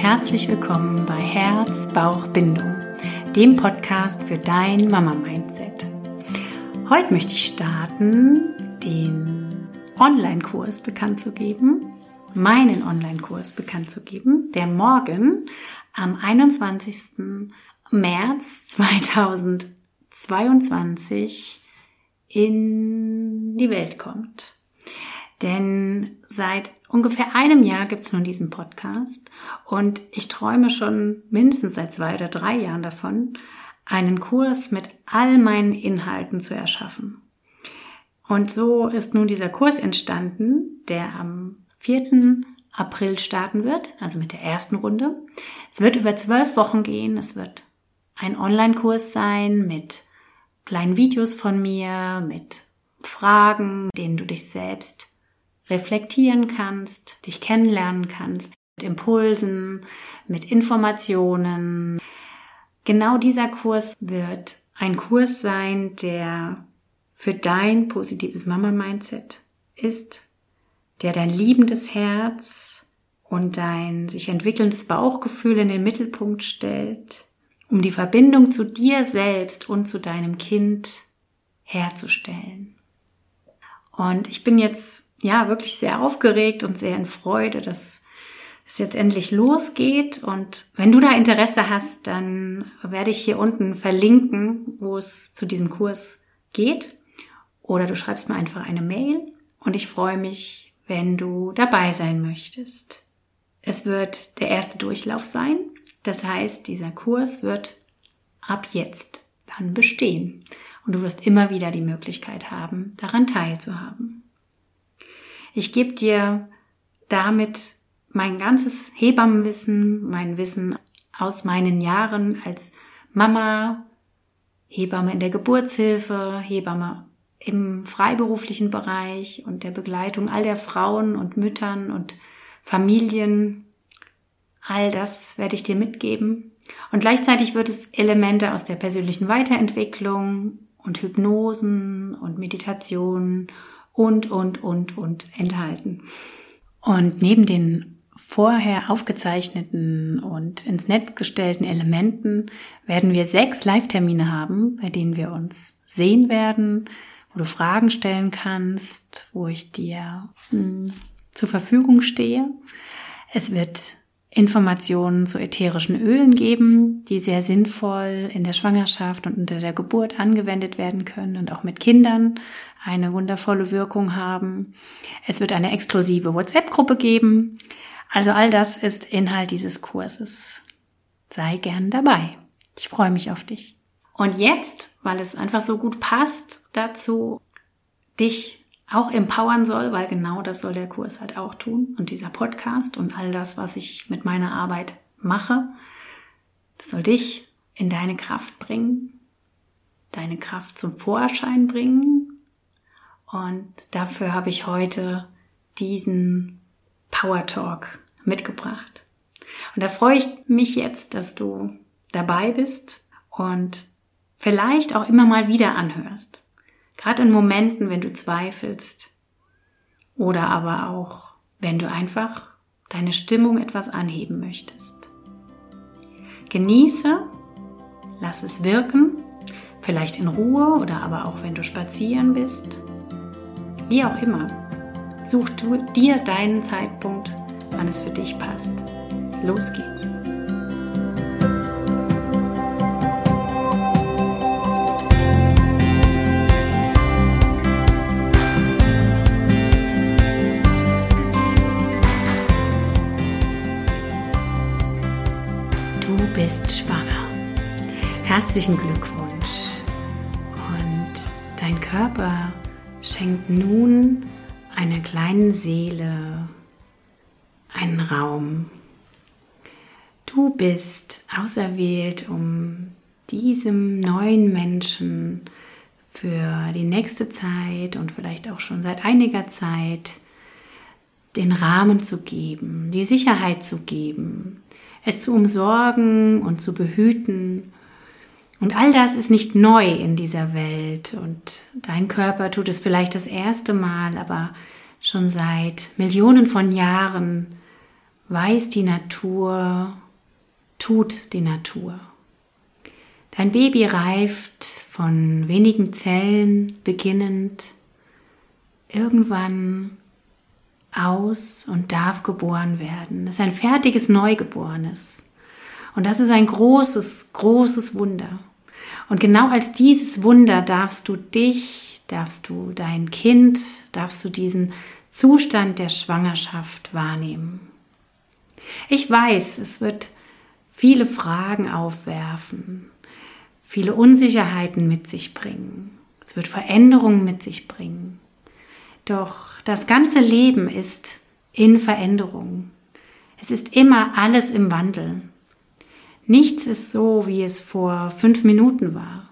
Herzlich willkommen bei Herz, Bauch, Bindung, dem Podcast für dein Mama-Mindset. Heute möchte ich starten, den Online-Kurs bekannt zu geben, meinen Online-Kurs bekannt zu geben, der morgen am 21. März 2022 in die Welt kommt. Denn seit ungefähr einem Jahr gibt's nun diesen Podcast und ich träume schon mindestens seit zwei oder drei Jahren davon, einen Kurs mit all meinen Inhalten zu erschaffen. Und so ist nun dieser Kurs entstanden, der am 4. April starten wird, also mit der ersten Runde. Es wird über zwölf Wochen gehen. Es wird ein Online-Kurs sein mit kleinen Videos von mir, mit Fragen, denen du dich selbst reflektieren kannst, dich kennenlernen kannst, mit Impulsen, mit Informationen. Genau dieser Kurs wird ein Kurs sein, der für dein positives Mama-Mindset ist, der dein liebendes Herz und dein sich entwickelndes Bauchgefühl in den Mittelpunkt stellt, um die Verbindung zu dir selbst und zu deinem Kind herzustellen. Und ich bin jetzt ja wirklich sehr aufgeregt und sehr in Freude, dass es jetzt endlich losgeht. Und wenn du da Interesse hast, dann werde ich hier unten verlinken, wo es zu diesem Kurs geht. Oder du schreibst mir einfach eine Mail und ich freue mich, wenn du dabei sein möchtest. Es wird der erste Durchlauf sein. Das heißt, dieser Kurs wird ab jetzt dann bestehen. Und du wirst immer wieder die Möglichkeit haben, daran teilzuhaben. Ich gebe dir damit mein ganzes Hebammenwissen, mein Wissen aus meinen Jahren als Mama, Hebamme in der Geburtshilfe, Hebamme im freiberuflichen Bereich und der Begleitung all der Frauen und Müttern und Familien. All das werde ich dir mitgeben. Und gleichzeitig wird es Elemente aus der persönlichen Weiterentwicklung und Hypnosen und Meditationen und, und, und, und enthalten. Und neben den vorher aufgezeichneten und ins Netz gestellten Elementen werden wir sechs Live-Termine haben, bei denen wir uns sehen werden, wo du Fragen stellen kannst, wo ich dir mh, hm, zur Verfügung stehe. Es wird Informationen zu ätherischen Ölen geben, die sehr sinnvoll in der Schwangerschaft und unter der Geburt angewendet werden können und auch mit Kindern eine wundervolle Wirkung haben. Es wird eine exklusive WhatsApp-Gruppe geben. Also all das ist Inhalt dieses Kurses. Sei gern dabei. Ich freue mich auf dich. Und jetzt, weil es einfach so gut passt dazu, dich auch empowern soll, weil genau das soll der Kurs halt auch tun und dieser Podcast und all das, was ich mit meiner Arbeit mache, soll dich in deine Kraft bringen, deine Kraft zum Vorschein bringen und dafür habe ich heute diesen Power Talk mitgebracht. Und da freue ich mich jetzt, dass du dabei bist und vielleicht auch immer mal wieder anhörst. Gerade in Momenten, wenn du zweifelst oder aber auch, wenn du einfach deine Stimmung etwas anheben möchtest. Genieße, lass es wirken, vielleicht in Ruhe oder aber auch wenn du spazieren bist wie auch immer. Such du dir deinen Zeitpunkt, wann es für dich passt. Los geht's. Bist schwanger. Herzlichen Glückwunsch. Und dein Körper schenkt nun einer kleinen Seele einen Raum. Du bist auserwählt, um diesem neuen Menschen für die nächste Zeit und vielleicht auch schon seit einiger Zeit den Rahmen zu geben, die Sicherheit zu geben, es zu umsorgen und zu behüten und all das ist nicht neu in dieser Welt und dein Körper tut es vielleicht das erste Mal, aber schon seit Millionen von Jahren weiß die Natur, tut die Natur. Dein Baby reift von wenigen Zellen beginnend irgendwann aus und darf geboren werden. Das ist ein fertiges Neugeborenes. Und das ist ein großes, großes Wunder. Und genau als dieses Wunder darfst du dich, darfst du dein Kind, darfst du diesen Zustand der Schwangerschaft wahrnehmen. Ich weiß, es wird viele Fragen aufwerfen, viele Unsicherheiten mit sich bringen. Es wird Veränderungen mit sich bringen. Doch das ganze Leben ist in Veränderung. Es ist immer alles im Wandel. Nichts ist so, wie es vor fünf Minuten war,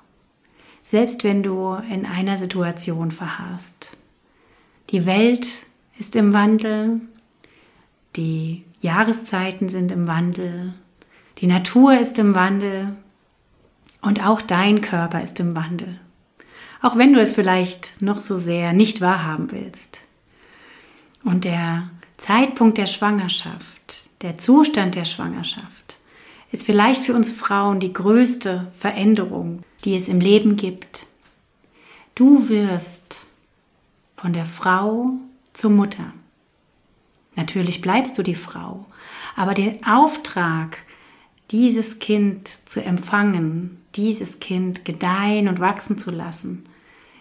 selbst wenn du in einer Situation verharrst. Die Welt ist im Wandel, die Jahreszeiten sind im Wandel, die Natur ist im Wandel und auch dein Körper ist im Wandel auch wenn du es vielleicht noch so sehr nicht wahrhaben willst. Und der Zeitpunkt der Schwangerschaft, der Zustand der Schwangerschaft, ist vielleicht für uns Frauen die größte Veränderung, die es im Leben gibt. Du wirst von der Frau zur Mutter. Natürlich bleibst du die Frau, aber den Auftrag, dieses Kind zu empfangen, dieses Kind gedeihen und wachsen zu lassen,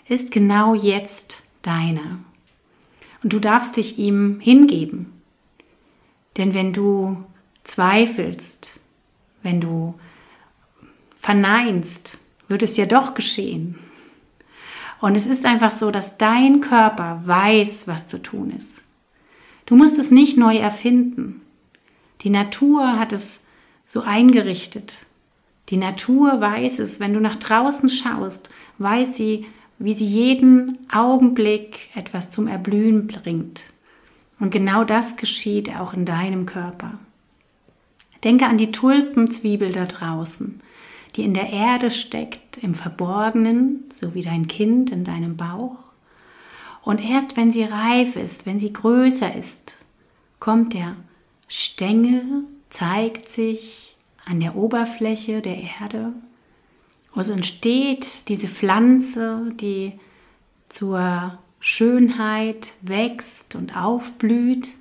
ist genau jetzt deiner. Und du darfst dich ihm hingeben. Denn wenn du zweifelst, wenn du verneinst, wird es ja doch geschehen. Und es ist einfach so, dass dein Körper weiß, was zu tun ist. Du musst es nicht neu erfinden. Die Natur hat es so eingerichtet. Die Natur weiß es. Wenn du nach draußen schaust, weiß sie, wie sie jeden Augenblick etwas zum Erblühen bringt. Und genau das geschieht auch in deinem Körper. Denke an die Tulpenzwiebel da draußen, die in der Erde steckt, im Verborgenen, so wie dein Kind in deinem Bauch. Und erst wenn sie reif ist, wenn sie größer ist, kommt der Stängel, zeigt sich an der Oberfläche der Erde also entsteht diese Pflanze, die zur Schönheit wächst und aufblüht.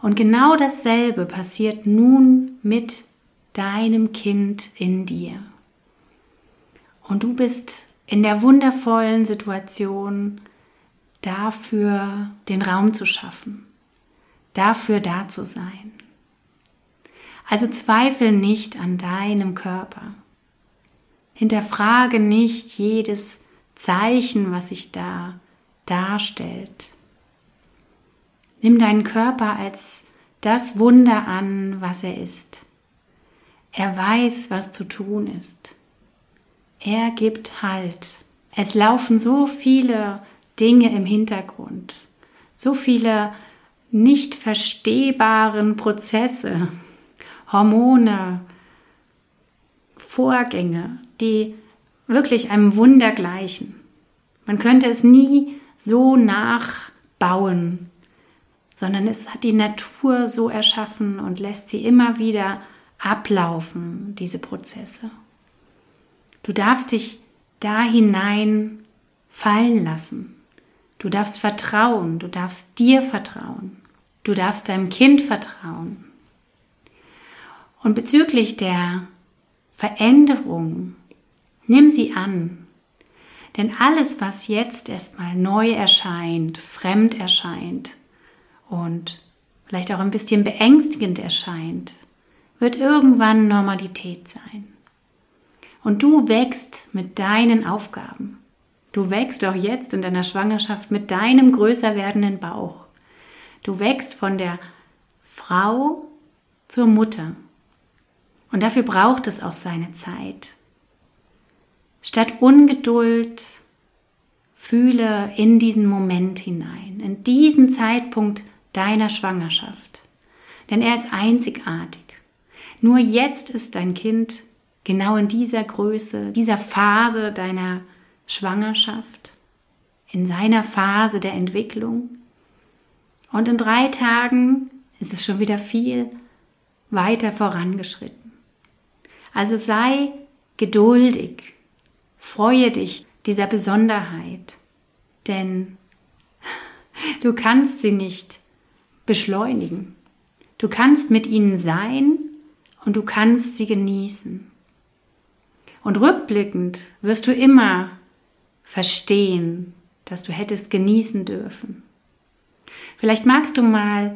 Und genau dasselbe passiert nun mit deinem Kind in dir. Und du bist in der wundervollen Situation, dafür den Raum zu schaffen, dafür da zu sein. Also zweifel nicht an deinem Körper. Hinterfrage nicht jedes Zeichen, was sich da darstellt. Nimm deinen Körper als das Wunder an, was er ist. Er weiß, was zu tun ist. Er gibt Halt. Es laufen so viele Dinge im Hintergrund, so viele nicht verstehbaren Prozesse, Hormone, Vorgänge, die wirklich einem Wunder gleichen. Man könnte es nie so nachbauen, sondern es hat die Natur so erschaffen und lässt sie immer wieder ablaufen, diese Prozesse. Du darfst dich da hinein fallen lassen. Du darfst vertrauen, du darfst dir vertrauen, du darfst deinem Kind vertrauen. Und bezüglich der Veränderung, nimm sie an. Denn alles, was jetzt erstmal neu erscheint, fremd erscheint und vielleicht auch ein bisschen beängstigend erscheint, wird irgendwann Normalität sein. Und du wächst mit deinen Aufgaben. Du wächst auch jetzt in deiner Schwangerschaft mit deinem größer werdenden Bauch. Du wächst von der Frau zur Mutter. Und dafür braucht es auch seine Zeit. Statt Ungeduld fühle in diesen Moment hinein, in diesen Zeitpunkt deiner Schwangerschaft. Denn er ist einzigartig. Nur jetzt ist dein Kind genau in dieser Größe, dieser Phase deiner Schwangerschaft, in seiner Phase der Entwicklung. Und in drei Tagen ist es schon wieder viel weiter vorangeschritten. Also sei geduldig, freue dich dieser Besonderheit, denn du kannst sie nicht beschleunigen. Du kannst mit ihnen sein und du kannst sie genießen. Und rückblickend wirst du immer verstehen, dass du hättest genießen dürfen. Vielleicht magst du mal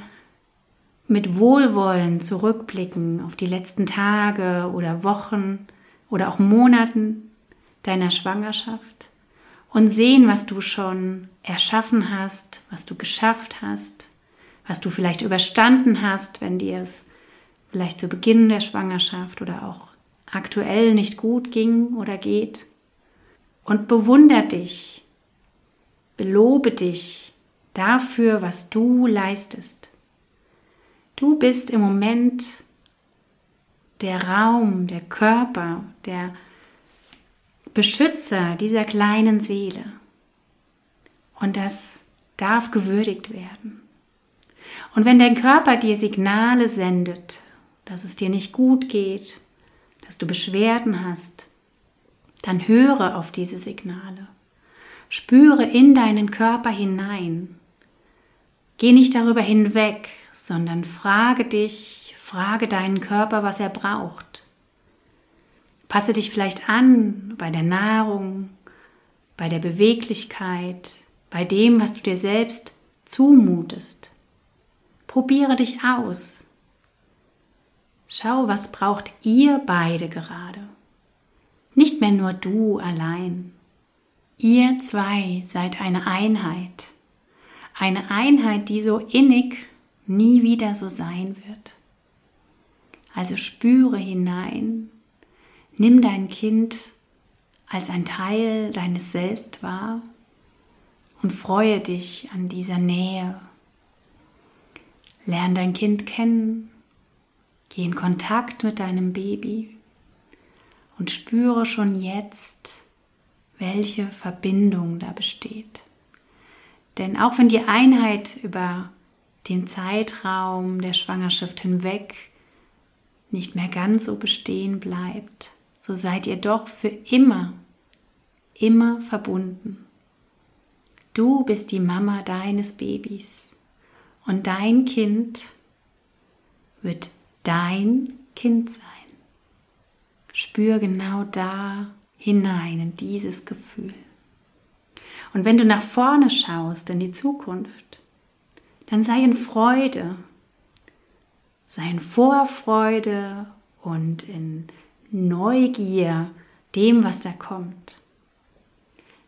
mit Wohlwollen zurückblicken auf die letzten Tage oder Wochen oder auch Monaten deiner Schwangerschaft und sehen, was du schon erschaffen hast, was du geschafft hast, was du vielleicht überstanden hast, wenn dir es vielleicht zu Beginn der Schwangerschaft oder auch aktuell nicht gut ging oder geht. Und bewunder dich, belobe dich dafür, was du leistest. Du bist im Moment der Raum, der Körper, der Beschützer dieser kleinen Seele. Und das darf gewürdigt werden. Und wenn dein Körper dir Signale sendet, dass es dir nicht gut geht, dass du Beschwerden hast, dann höre auf diese Signale. Spüre in deinen Körper hinein. Geh nicht darüber hinweg, sondern frage dich, frage deinen Körper, was er braucht. Passe dich vielleicht an bei der Nahrung, bei der Beweglichkeit, bei dem, was du dir selbst zumutest. Probiere dich aus. Schau, was braucht ihr beide gerade. Nicht mehr nur du allein. Ihr zwei seid eine Einheit. Eine Einheit, die so innig nie wieder so sein wird. Also spüre hinein, nimm dein Kind als ein Teil deines Selbst wahr und freue dich an dieser Nähe. Lern dein Kind kennen, geh in Kontakt mit deinem Baby und spüre schon jetzt, welche Verbindung da besteht. Denn auch wenn die Einheit über den Zeitraum der Schwangerschaft hinweg nicht mehr ganz so bestehen bleibt, so seid ihr doch für immer, immer verbunden. Du bist die Mama deines Babys und dein Kind wird dein Kind sein. Spür genau da hinein in dieses Gefühl. Und wenn du nach vorne schaust in die Zukunft, dann sei in Freude, sei in Vorfreude und in Neugier dem, was da kommt.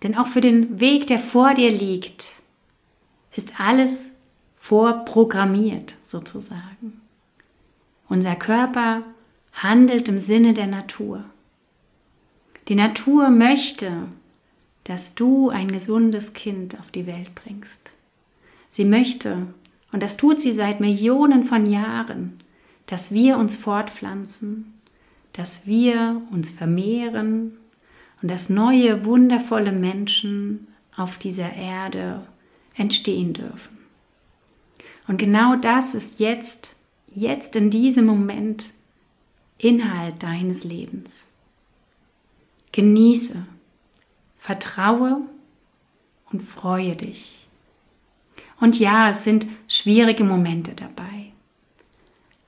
Denn auch für den Weg, der vor dir liegt, ist alles vorprogrammiert sozusagen. Unser Körper handelt im Sinne der Natur. Die Natur möchte, dass du ein gesundes Kind auf die Welt bringst. Sie möchte, und das tut sie seit Millionen von Jahren, dass wir uns fortpflanzen, dass wir uns vermehren und dass neue, wundervolle Menschen auf dieser Erde entstehen dürfen. Und genau das ist jetzt, jetzt in diesem Moment Inhalt deines Lebens. Genieße, vertraue und freue dich. Und ja, es sind schwierige Momente dabei.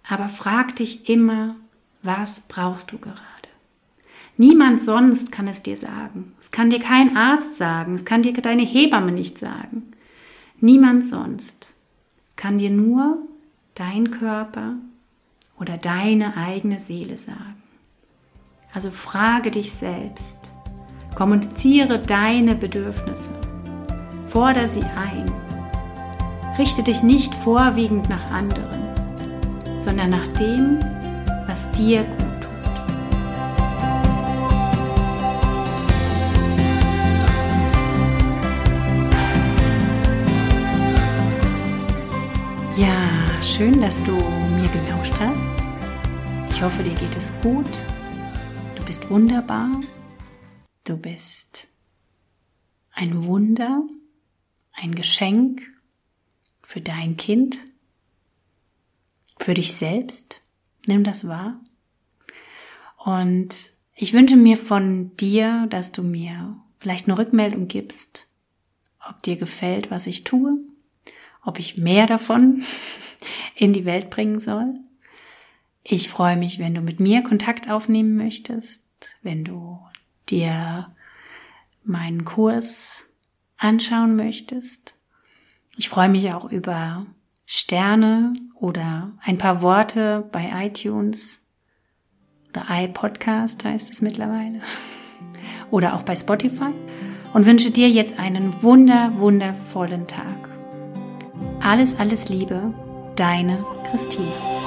Aber frag dich immer, was brauchst du gerade? Niemand sonst kann es dir sagen. Es kann dir kein Arzt sagen. Es kann dir deine Hebamme nicht sagen. Niemand sonst kann dir nur dein Körper oder deine eigene Seele sagen. Also frage dich selbst, kommuniziere deine Bedürfnisse, fordere sie ein, richte dich nicht vorwiegend nach anderen, sondern nach dem, was dir gut tut. Ja, schön, dass du mir gelauscht hast. Ich hoffe, dir geht es gut bist wunderbar. Du bist ein Wunder, ein Geschenk für dein Kind. für dich selbst. Nimm das wahr. Und ich wünsche mir von dir, dass du mir vielleicht eine Rückmeldung gibst, ob dir gefällt, was ich tue, ob ich mehr davon in die Welt bringen soll. Ich freue mich, wenn du mit mir Kontakt aufnehmen möchtest, wenn du dir meinen Kurs anschauen möchtest. Ich freue mich auch über Sterne oder ein paar Worte bei iTunes oder iPodcast heißt es mittlerweile oder auch bei Spotify und wünsche dir jetzt einen wunder, wundervollen Tag. Alles, alles Liebe, deine Christine.